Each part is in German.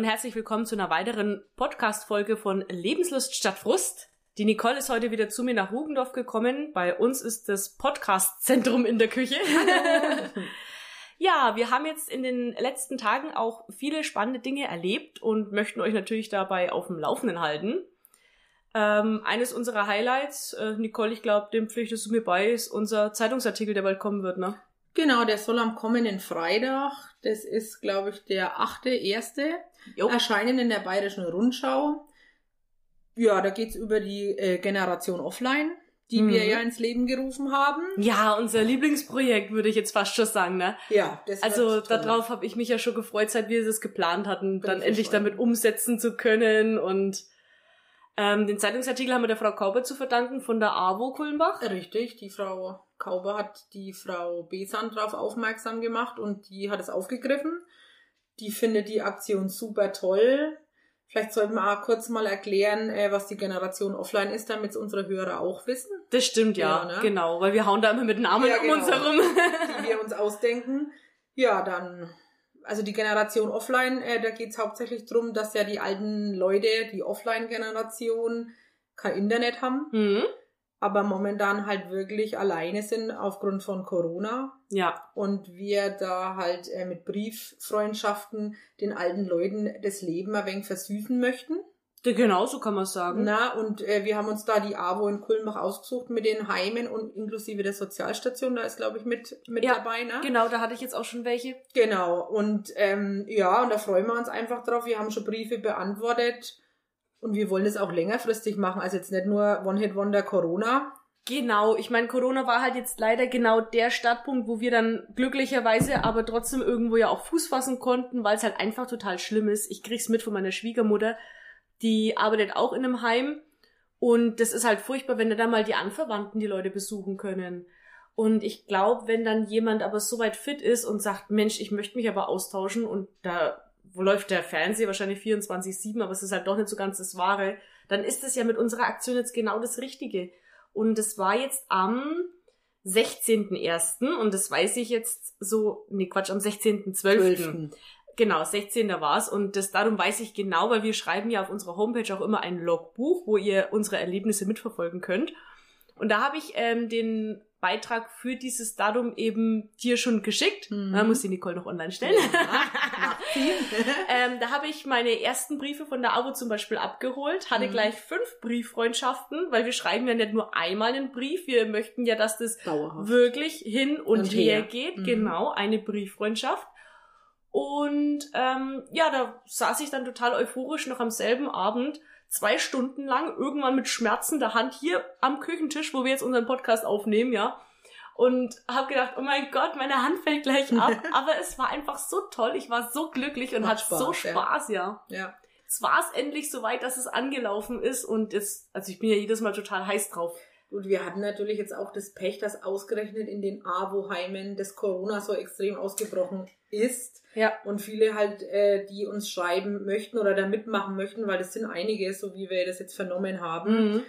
Und herzlich willkommen zu einer weiteren Podcast-Folge von Lebenslust statt Frust. Die Nicole ist heute wieder zu mir nach Rugendorf gekommen. Bei uns ist das Podcast-Zentrum in der Küche. ja, wir haben jetzt in den letzten Tagen auch viele spannende Dinge erlebt und möchten euch natürlich dabei auf dem Laufenden halten. Ähm, eines unserer Highlights, äh, Nicole, ich glaube, dem pflichtest du mir bei, ist unser Zeitungsartikel, der bald kommen wird, ne? Genau, der soll am kommenden Freitag, das ist, glaube ich, der achte erste, erscheinen in der Bayerischen Rundschau. Ja, da geht's über die äh, Generation Offline, die mhm. wir ja ins Leben gerufen haben. Ja, unser Lieblingsprojekt, würde ich jetzt fast schon sagen, ne? Ja, das Also darauf habe ich mich ja schon gefreut, seit wir es geplant hatten, Bin dann endlich damit umsetzen zu können und ähm, den Zeitungsartikel haben wir der Frau Kauber zu verdanken von der AWO Kulmbach. Richtig, die Frau Kauber hat die Frau Besan darauf aufmerksam gemacht und die hat es aufgegriffen. Die findet die Aktion super toll. Vielleicht sollten wir auch kurz mal erklären, äh, was die Generation Offline ist, damit es unsere Hörer auch wissen. Das stimmt, ja, ja ne? genau, weil wir hauen da immer mit Namen ja, um genau, uns herum. die wir uns ausdenken. Ja, dann also die Generation Offline, äh, da geht's hauptsächlich drum, dass ja die alten Leute, die Offline-Generation, kein Internet haben, mhm. aber momentan halt wirklich alleine sind aufgrund von Corona. Ja. Und wir da halt äh, mit Brieffreundschaften den alten Leuten das Leben ein wenig versüßen möchten. Genau, so kann man sagen. Na, und äh, wir haben uns da die AWO in Kulmbach ausgesucht mit den Heimen und inklusive der Sozialstation, da ist, glaube ich, mit, mit ja, dabei, ne? Genau, da hatte ich jetzt auch schon welche. Genau, und ähm, ja, und da freuen wir uns einfach drauf. Wir haben schon Briefe beantwortet und wir wollen es auch längerfristig machen, also jetzt nicht nur One-Hit-Wonder Corona. Genau, ich meine, Corona war halt jetzt leider genau der Startpunkt, wo wir dann glücklicherweise aber trotzdem irgendwo ja auch Fuß fassen konnten, weil es halt einfach total schlimm ist. Ich krieg's mit von meiner Schwiegermutter die arbeitet auch in einem Heim. Und das ist halt furchtbar, wenn da mal die Anverwandten die Leute besuchen können. Und ich glaube, wenn dann jemand aber so weit fit ist und sagt, Mensch, ich möchte mich aber austauschen und da läuft der Fernseher wahrscheinlich 24-7, aber es ist halt doch nicht so ganz das Wahre, dann ist es ja mit unserer Aktion jetzt genau das Richtige. Und es war jetzt am 16.01. und das weiß ich jetzt so, nee Quatsch, am 16.12. Genau, 16. war's und das darum weiß ich genau, weil wir schreiben ja auf unserer Homepage auch immer ein Logbuch, wo ihr unsere Erlebnisse mitverfolgen könnt. Und da habe ich ähm, den Beitrag für dieses Datum eben dir schon geschickt. Mhm. Da muss die Nicole noch online stellen. Ja, ähm, da habe ich meine ersten Briefe von der AWO zum Beispiel abgeholt, hatte mhm. gleich fünf Brieffreundschaften, weil wir schreiben ja nicht nur einmal einen Brief, wir möchten ja, dass das Dauerhaft. wirklich hin und, und her, her geht. Mhm. Genau, eine Brieffreundschaft. Und ähm, ja, da saß ich dann total euphorisch noch am selben Abend, zwei Stunden lang, irgendwann mit schmerzender Hand hier am Küchentisch, wo wir jetzt unseren Podcast aufnehmen, ja. Und habe gedacht, oh mein Gott, meine Hand fällt gleich ab. Aber es war einfach so toll, ich war so glücklich und hatte so Spaß, ja. ja. ja. Es war es endlich so weit, dass es angelaufen ist und es, also ich bin ja jedes Mal total heiß drauf. Und wir hatten natürlich jetzt auch das Pech, dass ausgerechnet in den AWO-Heimen das Corona so extrem ausgebrochen ist. Ja. Und viele halt, äh, die uns schreiben möchten oder da mitmachen möchten, weil das sind einige, so wie wir das jetzt vernommen haben, mhm.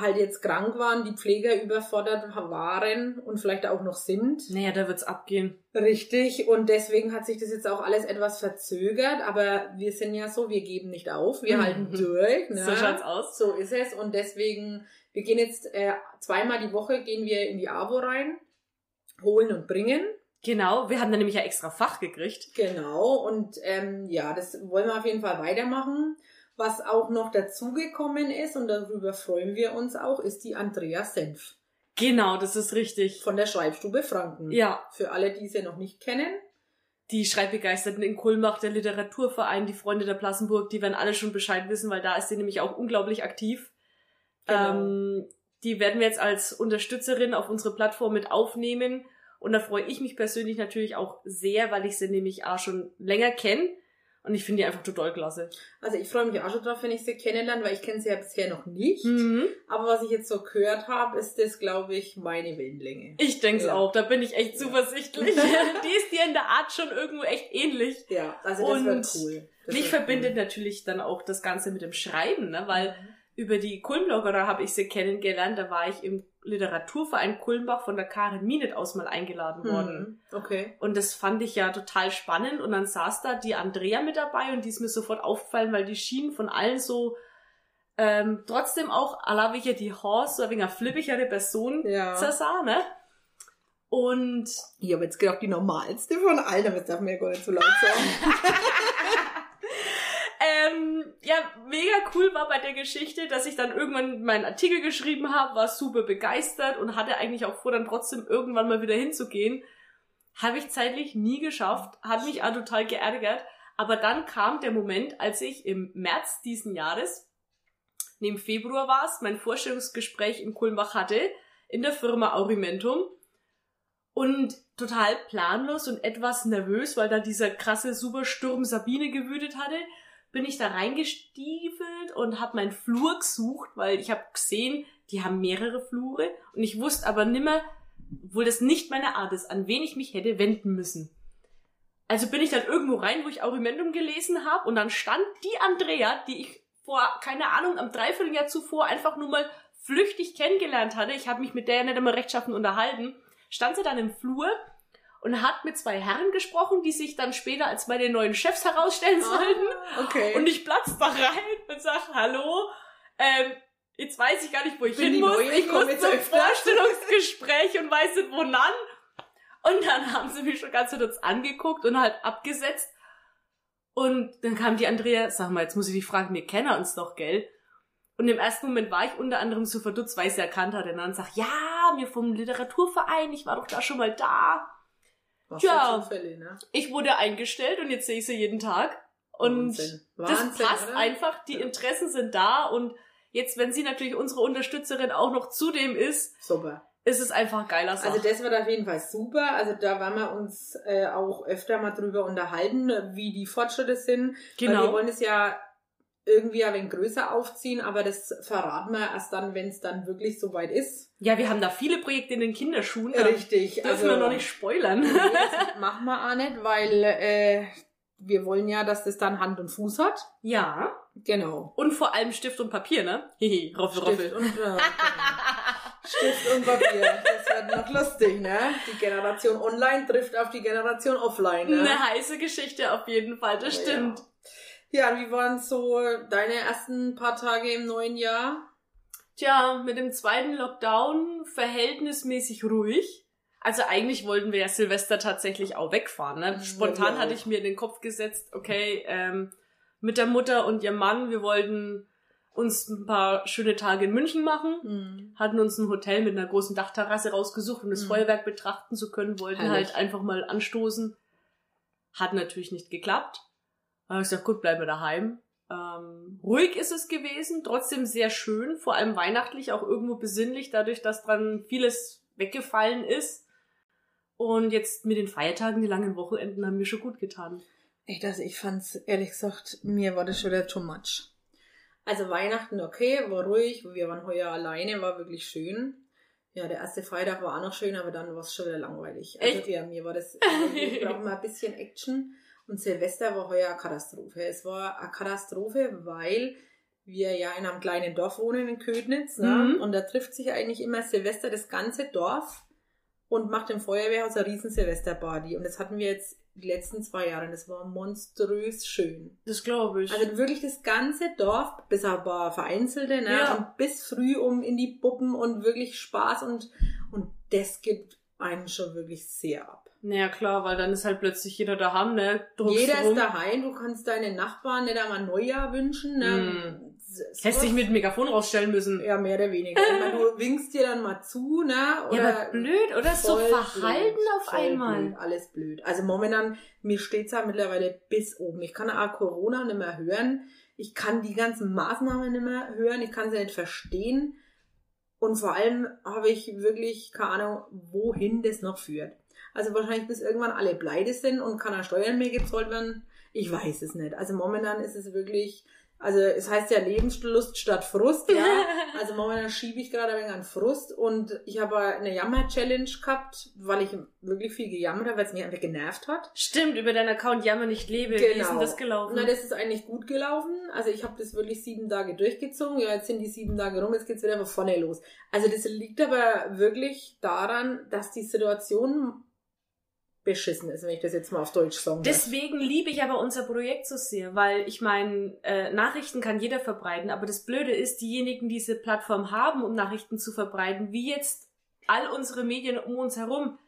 Halt jetzt krank waren, die Pfleger überfordert waren und vielleicht auch noch sind. Naja, da wird's abgehen. Richtig. Und deswegen hat sich das jetzt auch alles etwas verzögert. Aber wir sind ja so, wir geben nicht auf, wir mhm. halten durch. Ne? So schaut's aus. So ist es. Und deswegen wir gehen jetzt äh, zweimal die Woche gehen wir in die AWO rein, holen und bringen. Genau, wir haben da nämlich ja extra Fach gekriegt. Genau, und ähm, ja, das wollen wir auf jeden Fall weitermachen. Was auch noch dazugekommen ist, und darüber freuen wir uns auch, ist die Andrea Senf. Genau, das ist richtig. Von der Schreibstube Franken. Ja. Für alle, die sie noch nicht kennen. Die Schreibbegeisterten in Kulmbach, der Literaturverein, die Freunde der Plassenburg, die werden alle schon Bescheid wissen, weil da ist sie nämlich auch unglaublich aktiv. Genau. Ähm, die werden wir jetzt als Unterstützerin auf unsere Plattform mit aufnehmen. Und da freue ich mich persönlich natürlich auch sehr, weil ich sie nämlich auch schon länger kenne. Und ich finde die einfach total klasse. Also ich freue mich auch schon drauf, wenn ich sie kennenlerne, weil ich kenne sie ja bisher noch nicht. Mhm. Aber was ich jetzt so gehört habe, ist das, glaube ich, meine Wellenlänge. Ich denke es ja. auch, da bin ich echt zuversichtlich. die ist dir in der Art schon irgendwo echt ähnlich. Ja, also das Und wird cool. Das mich verbindet cool. natürlich dann auch das Ganze mit dem Schreiben, ne? weil mhm über die Kulmblogger habe ich sie kennengelernt. Da war ich im Literaturverein Kulmbach von der Karin Minet aus mal eingeladen hm, worden. Okay. Und das fand ich ja total spannend. Und dann saß da die Andrea mit dabei und die ist mir sofort aufgefallen, weil die schienen von allen so ähm, trotzdem auch, alla wie die Horse, so ein wenig flippigere Person ja. zersah, ne? Und ich habe jetzt gedacht, die normalste von allen, aber das darf mir ja gar nicht so laut sagen. ähm, ja, mega cool war bei der Geschichte, dass ich dann irgendwann meinen Artikel geschrieben habe, war super begeistert und hatte eigentlich auch vor, dann trotzdem irgendwann mal wieder hinzugehen. Habe ich zeitlich nie geschafft, hat mich auch total geärgert. Aber dann kam der Moment, als ich im März diesen Jahres, neben Februar war es, mein Vorstellungsgespräch in Kulmbach hatte, in der Firma Aurimentum und total planlos und etwas nervös, weil da dieser krasse Supersturm Sabine gewütet hatte, bin ich da reingestiefelt und habe meinen Flur gesucht, weil ich habe gesehen, die haben mehrere Flure und ich wusste aber nimmer, obwohl das nicht meine Art ist, an wen ich mich hätte wenden müssen. Also bin ich dann irgendwo rein, wo ich Aurimentum gelesen habe und dann stand die Andrea, die ich vor, keine Ahnung, am Dreivierteljahr zuvor einfach nur mal flüchtig kennengelernt hatte. Ich habe mich mit der ja nicht immer rechtschaffen unterhalten stand sie dann im Flur und hat mit zwei Herren gesprochen, die sich dann später als meine neuen Chefs herausstellen ah, sollten. Ah, okay. Und ich platz da rein und sag, hallo, ähm, jetzt weiß ich gar nicht, wo ich Bin hin muss. Neue, ich muss zum Vorstellungsgespräch und weiß nicht, wo nan. Und dann haben sie mich schon ganz kurz angeguckt und halt abgesetzt. Und dann kam die Andrea, sag mal, jetzt muss ich dich fragen, wir kennen uns doch, gell? Und im ersten Moment war ich unter anderem so verdutzt, weil ich sie erkannt hatte. Und dann sagt, ja, mir vom Literaturverein, ich war doch da schon mal da. Was ja, Zufälle, ne? ich wurde eingestellt und jetzt sehe ich sie jeden Tag. Und Wahnsinn. Wahnsinn, das passt oder? einfach, die Interessen sind da und jetzt, wenn sie natürlich unsere Unterstützerin auch noch zudem ist, super. ist es einfach geiler Sache. Also das wird auf jeden Fall super. Also da werden wir uns äh, auch öfter mal drüber unterhalten, wie die Fortschritte sind. Genau. Weil wir wollen es ja irgendwie ein wenig größer aufziehen, aber das verraten wir erst dann, wenn es dann wirklich soweit ist. Ja, wir haben da viele Projekte in den Kinderschuhen. Richtig. Dürfen also, wir noch nicht spoilern. Nee, das machen wir auch nicht, weil äh, wir wollen ja, dass das dann Hand und Fuß hat. Ja. Genau. Und vor allem Stift und Papier, ne? Hihi, Roffel, Roffel. Und, äh, genau. Stift und Papier. Das wird noch lustig, ne? Die Generation Online trifft auf die Generation Offline, ne? Eine heiße Geschichte auf jeden Fall, das oh, stimmt. Ja. Ja, wie waren so deine ersten paar Tage im neuen Jahr? Tja, mit dem zweiten Lockdown verhältnismäßig ruhig. Also eigentlich wollten wir ja Silvester tatsächlich auch wegfahren. Ne? Spontan ja, hatte ich mir in den Kopf gesetzt, okay, ähm, mit der Mutter und ihrem Mann, wir wollten uns ein paar schöne Tage in München machen, mhm. hatten uns ein Hotel mit einer großen Dachterrasse rausgesucht, um das mhm. Feuerwerk betrachten zu können, wollten Heilig. halt einfach mal anstoßen. Hat natürlich nicht geklappt. Aber ich gesagt, gut, bleiben wir daheim. Ähm, ruhig ist es gewesen, trotzdem sehr schön, vor allem weihnachtlich, auch irgendwo besinnlich, dadurch, dass dran vieles weggefallen ist. Und jetzt mit den Feiertagen, die langen Wochenenden haben mir schon gut getan. Echt, also ich fand's, ehrlich gesagt, mir war das schon wieder too much. Also Weihnachten okay, war ruhig, wir waren heuer alleine, war wirklich schön. Ja, der erste Freitag war auch noch schön, aber dann war es schon wieder langweilig. Also Echt? ja, mir war das, also ich brauche mal ein bisschen Action. Und Silvester war heuer eine Katastrophe. Es war eine Katastrophe, weil wir ja in einem kleinen Dorf wohnen in Ködnitz. Ne? Mhm. Und da trifft sich eigentlich immer Silvester das ganze Dorf und macht im Feuerwehrhaus eine riesen Silvesterparty. Und das hatten wir jetzt die letzten zwei Jahre. Und das war monströs schön. Das glaube ich. Also wirklich das ganze Dorf, bis ein paar vereinzelte, ne? Ja. Und bis früh um in die Puppen und wirklich Spaß und, und das gibt einen schon wirklich sehr ab. Naja, klar, weil dann ist halt plötzlich jeder daheim, ne? Druckst jeder rum. ist daheim, du kannst deinen Nachbarn nicht einmal Neujahr wünschen, ne? Mm. Hättest dich mit dem Megafon rausstellen müssen. Ja, mehr oder weniger. du winkst dir dann mal zu, ne? Oder ja, aber blöd, oder? So verhalten blöd, auf einmal. Blöd, alles blöd. Also momentan, mir steht's ja mittlerweile bis oben. Ich kann auch Corona nicht mehr hören. Ich kann die ganzen Maßnahmen nicht mehr hören. Ich kann sie nicht verstehen. Und vor allem habe ich wirklich keine Ahnung, wohin das noch führt. Also wahrscheinlich bis irgendwann alle pleite sind und kann er Steuern mehr gezahlt werden. Ich weiß es nicht. Also momentan ist es wirklich Also es heißt ja Lebenslust statt Frust, ja. Also momentan schiebe ich gerade ein wenig an Frust und ich habe eine Jammer-Challenge gehabt, weil ich wirklich viel gejammert habe, weil es mich einfach genervt hat. Stimmt, über deinen Account Jammer nicht lebe. Genau. Wie ist denn das gelaufen? Na, das ist eigentlich gut gelaufen. Also ich habe das wirklich sieben Tage durchgezogen. Ja, jetzt sind die sieben Tage rum, jetzt geht's wieder von vorne los. Also das liegt aber wirklich daran, dass die Situation beschissen ist, wenn ich das jetzt mal auf Deutsch sagen Deswegen liebe ich aber unser Projekt so sehr, weil ich meine, äh, Nachrichten kann jeder verbreiten, aber das Blöde ist, diejenigen, die diese Plattform haben, um Nachrichten zu verbreiten, wie jetzt all unsere Medien um uns herum,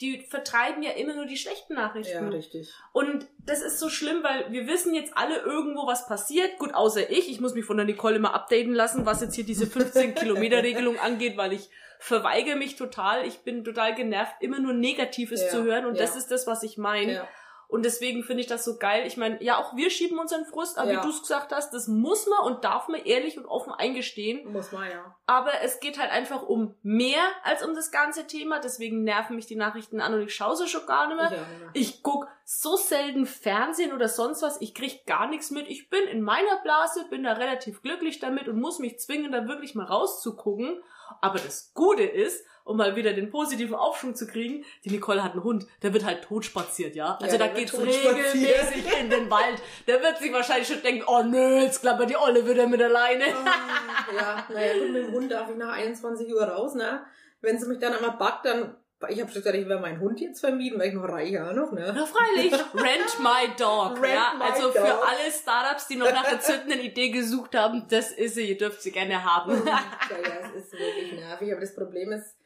die vertreiben ja immer nur die schlechten Nachrichten. Ja, richtig. Und das ist so schlimm, weil wir wissen jetzt alle irgendwo, was passiert. Gut, außer ich. Ich muss mich von der Nicole immer updaten lassen, was jetzt hier diese 15 Kilometer Regelung angeht, weil ich verweigere mich total. Ich bin total genervt, immer nur Negatives ja, zu hören. Und ja. das ist das, was ich meine. Ja. Und deswegen finde ich das so geil. Ich meine, ja, auch wir schieben unseren Frust, aber wie du es gesagt hast, das muss man und darf man ehrlich und offen eingestehen. Muss man, ja. Aber es geht halt einfach um mehr als um das ganze Thema. Deswegen nerven mich die Nachrichten an und ich schaue sie schon gar nicht mehr. Ich guck so selten Fernsehen oder sonst was. Ich krieg gar nichts mit. Ich bin in meiner Blase, bin da relativ glücklich damit und muss mich zwingen, da wirklich mal rauszugucken. Aber das Gute ist, um mal wieder den positiven Aufschwung zu kriegen, die Nicole hat einen Hund, der wird halt tot spaziert, ja? Also ja, da geht's regelmäßig in den Wald. Der wird sich wahrscheinlich schon denken, oh nö, jetzt klappert die Olle wieder mit alleine. Oh, ja, naja, gut, mit dem Hund darf ich nach 21 Uhr raus, ne? Wenn sie mich dann einmal backt, dann ich habe schon gesagt, ich werde meinen Hund jetzt vermieden, weil ich noch reich auch noch, ne? Na freilich. Rent my dog. Rent ja, also dog. für alle Startups, die noch nach der zündenden Idee gesucht haben, das ist sie, ihr dürft sie gerne haben. ja, ja, es ist wirklich nervig, aber das Problem ist,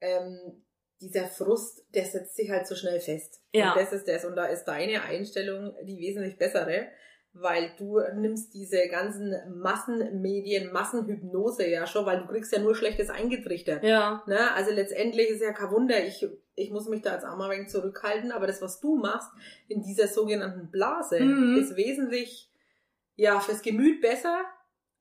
ähm, dieser Frust, der setzt sich halt so schnell fest. Ja. Und das ist das. Und da ist deine Einstellung die wesentlich bessere, weil du nimmst diese ganzen Massenmedien, Massenhypnose ja schon, weil du kriegst ja nur Schlechtes eingetrichtert. Ja. Ne? Also letztendlich ist ja kein Wunder, ich, ich muss mich da als armer wenig zurückhalten, aber das, was du machst in dieser sogenannten Blase, mhm. ist wesentlich, ja, fürs Gemüt besser,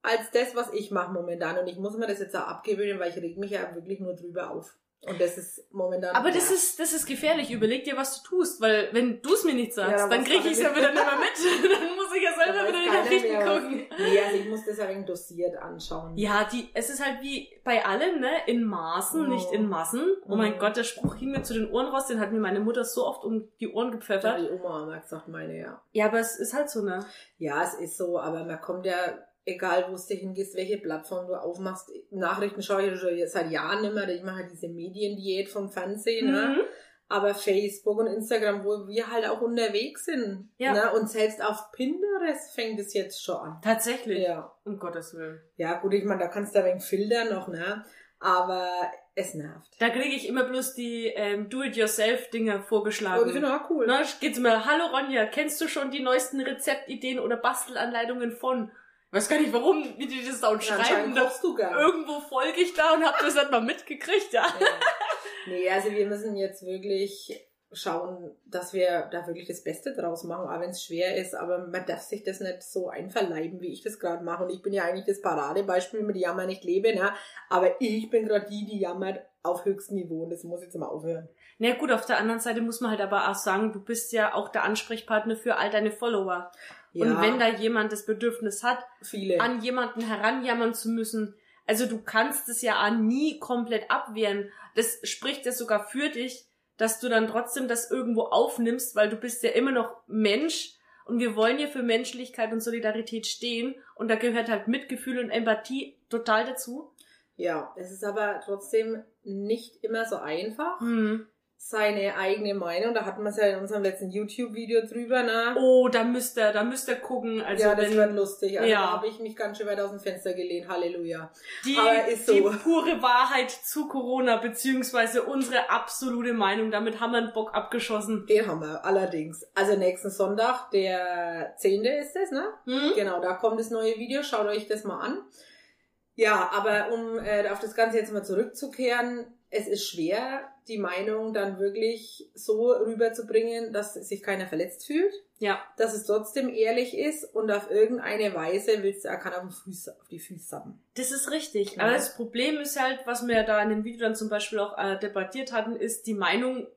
als das, was ich mache momentan. Und ich muss mir das jetzt auch abgewöhnen, weil ich reg mich ja wirklich nur drüber auf. Und das ist momentan. Aber das ist, das ist gefährlich. Überleg dir, was du tust, weil wenn du es mir nicht sagst, ja, dann krieg ich es ja wieder nicht mehr mit. dann muss ich ja selber wieder die Nachrichten gucken. Nee, also ich muss das ja dosiert anschauen. Ja, die, es ist halt wie bei allem, ne, in Maßen, oh. nicht in Massen. Oh, oh mein Gott, der Spruch ging mir zu den Ohren raus, den hat mir meine Mutter so oft um die Ohren gepfeffert. Ja, die Oma hat gesagt, meine, ja. Ja, aber es ist halt so, ne? Ja, es ist so, aber man kommt ja egal wo du hingehst, welche Plattform du aufmachst. Nachrichten schaue ich schon seit Jahren immer, ich mache diese Mediendiät vom Fernsehen, ne? mhm. Aber Facebook und Instagram, wo wir halt auch unterwegs sind. Ja. Ne? Und selbst auf Pinterest fängt es jetzt schon an. Tatsächlich? Ja. Um Gottes Willen. Ja, gut, ich meine, da kannst du ein wenig filtern noch, ne? Aber es nervt. Da kriege ich immer bloß die ähm, Do-it-yourself-Dinger vorgeschlagen. Oh, auch cool. Na, geht's immer, hallo Ronja, kennst du schon die neuesten Rezeptideen oder Bastelanleitungen von? weiß gar nicht, warum wie die das da und ja, schreiben. Da du gar. Irgendwo folge ich da und hab das halt mal mitgekriegt, ja. ja. Nee, also wir müssen jetzt wirklich schauen, dass wir da wirklich das Beste draus machen, auch wenn es schwer ist, aber man darf sich das nicht so einverleiben, wie ich das gerade mache. Und ich bin ja eigentlich das Paradebeispiel mit Jammer nicht leben, ne? aber ich bin gerade die, die jammert auf höchstem Niveau und das muss jetzt mal aufhören. Na gut, auf der anderen Seite muss man halt aber auch sagen, du bist ja auch der Ansprechpartner für all deine Follower. Ja. Und wenn da jemand das Bedürfnis hat, Viele. an jemanden heranjammern zu müssen, also du kannst es ja nie komplett abwehren. Das spricht ja sogar für dich, dass du dann trotzdem das irgendwo aufnimmst, weil du bist ja immer noch Mensch und wir wollen ja für Menschlichkeit und Solidarität stehen und da gehört halt Mitgefühl und Empathie total dazu. Ja, es ist aber trotzdem nicht immer so einfach. Mhm seine eigene Meinung. Da hatten wir es ja in unserem letzten YouTube-Video drüber, ne? Oh, da müsst ihr, da müsst ihr gucken. Also ja, das wenn, wird lustig. Also ja. da habe ich mich ganz schön weit aus dem Fenster gelehnt. Halleluja. Die, so. die pure Wahrheit zu Corona, beziehungsweise unsere absolute Meinung. Damit haben wir einen Bock abgeschossen. Den haben wir, allerdings. Also nächsten Sonntag, der 10. ist es, ne? Hm? Genau, da kommt das neue Video. Schaut euch das mal an. Ja, aber um äh, auf das Ganze jetzt mal zurückzukehren, es ist schwer, die Meinung dann wirklich so rüberzubringen, dass sich keiner verletzt fühlt. Ja. Dass es trotzdem ehrlich ist und auf irgendeine Weise willst du, er kann auf, Fuß, auf die Füße sappen. Das ist richtig. Ja. Aber das Problem ist halt, was wir da in dem Video dann zum Beispiel auch äh, debattiert hatten, ist, die Meinung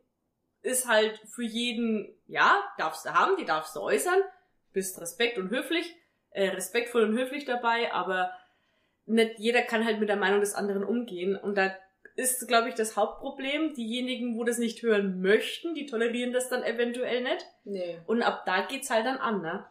ist halt für jeden, ja, darfst du haben, die darfst du äußern, bist respekt und höflich, äh, respektvoll und höflich dabei, aber nicht jeder kann halt mit der Meinung des anderen umgehen. Und da ist, glaube ich, das Hauptproblem. Diejenigen, wo das nicht hören möchten, die tolerieren das dann eventuell nicht. Nee. Und ab da geht's halt dann an, ne?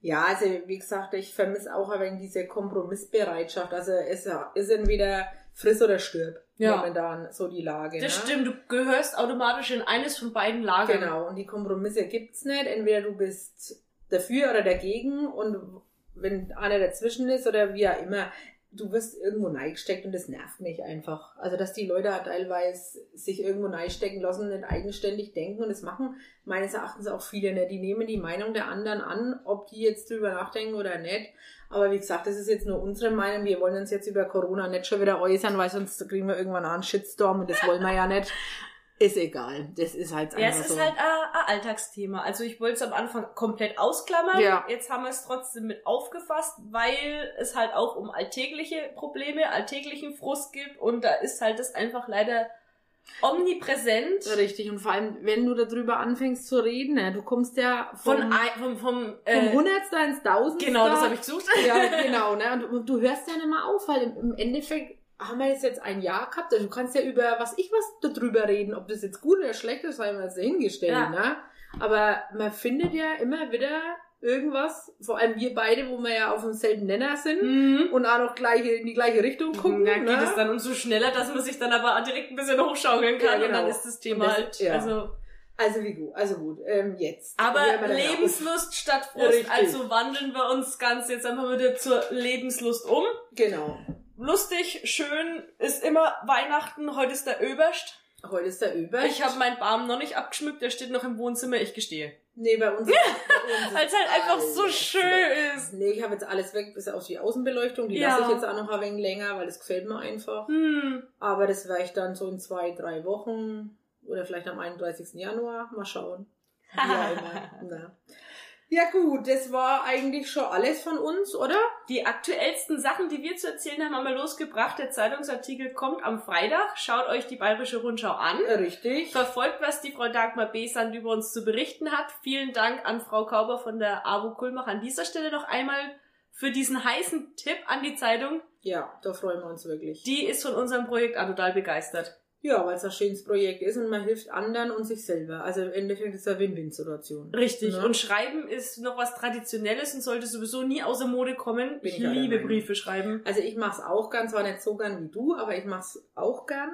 Ja, also wie gesagt, ich vermisse auch ein wenig diese Kompromissbereitschaft. Also es ist entweder friss oder stirb Ja. momentan so die Lage. Das ne? stimmt, du gehörst automatisch in eines von beiden Lagern. Genau, und die Kompromisse gibt's nicht. Entweder du bist dafür oder dagegen und wenn einer dazwischen ist oder wie auch immer, du wirst irgendwo neigesteckt und das nervt mich einfach. Also, dass die Leute teilweise sich irgendwo neigstecken lassen, nicht eigenständig denken und das machen meines Erachtens auch viele nicht. Die nehmen die Meinung der anderen an, ob die jetzt drüber nachdenken oder nicht. Aber wie gesagt, das ist jetzt nur unsere Meinung. Wir wollen uns jetzt über Corona nicht schon wieder äußern, weil sonst kriegen wir irgendwann einen Shitstorm und das wollen wir ja nicht. Ist egal. Das ist halt Ja, einfach es ist so. halt ein, Alltagsthema. Also ich wollte es am Anfang komplett ausklammern. Ja. Jetzt haben wir es trotzdem mit aufgefasst, weil es halt auch um alltägliche Probleme, alltäglichen Frust gibt und da ist halt das einfach leider omnipräsent. Richtig, und vor allem, wenn du darüber anfängst zu reden, ne, du kommst ja Von, vom, ein, vom, vom, vom äh, Hundertster ins Tausendster. Genau, das habe ich gesucht. Ja, genau, ne, und, und du hörst ja nicht mal auf, weil im, im Endeffekt haben wir jetzt, jetzt ein Jahr gehabt, also du kannst ja über was ich was darüber reden, ob das jetzt gut oder schlecht ist, haben wir jetzt dahingestellt, Ja. ne, aber man findet ja immer wieder irgendwas, vor allem wir beide, wo wir ja auf demselben Nenner sind Mhm. und auch noch gleiche, in die gleiche Richtung gucken, Da geht ne? es dann umso schneller, dass man sich dann aber direkt ein bisschen hochschaukeln kann Ja, und dann genau. ist das Thema Das- halt, ja. also. Also wie gut, also gut, ähm, jetzt. Aber dann. Lebenslust statt Frust, Richtig. also wandeln wir uns ganz jetzt einfach wieder zur Lebenslust um. Genau. Lustig, schön, ist immer Weihnachten, heute ist der Öberst. Heute ist der Über. Ich habe meinen Baum noch nicht abgeschmückt, der steht noch im Wohnzimmer, ich gestehe. Nee, bei uns. Weil es halt einfach so schön weg. ist. Nee, ich habe jetzt alles weg, bis auf die Außenbeleuchtung. Die Ja. lasse ich jetzt auch noch ein wenig länger, weil das gefällt mir einfach. Hm. Aber das werde ich dann so in zwei, drei Wochen oder vielleicht am 31. Januar mal schauen. Wie auch immer. Na. Ja gut, das war eigentlich schon alles von uns, oder? Die aktuellsten Sachen, die wir zu erzählen haben, haben wir losgebracht. Der Zeitungsartikel kommt am Freitag. Schaut euch die Bayerische Rundschau an. Richtig. Verfolgt, was die Frau Dagmar Besand über uns zu berichten hat. Vielen Dank an Frau Kauber von der AWO Kulmach an dieser Stelle noch einmal für diesen heißen Tipp an die Zeitung. Ja, da freuen wir uns wirklich. Die ist von unserem Projekt total begeistert. Ja, weil es ein schönes Projekt ist und man hilft anderen und sich selber. Also im Endeffekt ist es eine Win-Win-Situation. Richtig. Ne? Und Schreiben ist noch was Traditionelles und sollte sowieso nie außer Mode kommen. Bin ich liebe. Briefe schreiben. Also ich mache es auch gern, zwar nicht so gern wie du, aber ich mache es auch gern.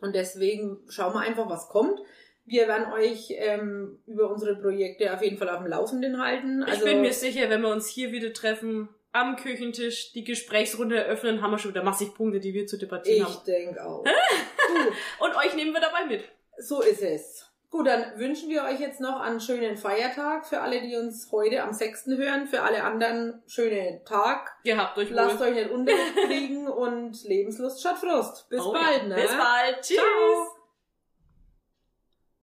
Und deswegen schauen wir einfach, was kommt. Wir werden euch ähm, über unsere Projekte auf jeden Fall auf dem Laufenden halten. Also, ich bin mir sicher, wenn wir uns hier wieder treffen, am Küchentisch, die Gesprächsrunde eröffnen, haben wir schon wieder massig Punkte, die wir zu debattieren ich haben. denke auch. Und euch nehmen wir dabei mit. so ist es. Gut, dann wünschen wir euch jetzt noch einen schönen Feiertag für alle, die uns heute am 6. hören. Für alle anderen schönen Tag. Ihr habt euch Lasst wohl. euch nicht unterkriegen und Lebenslust statt Frust. Bis Oh bald, ne? Bis bald. Tschüss. Ciao.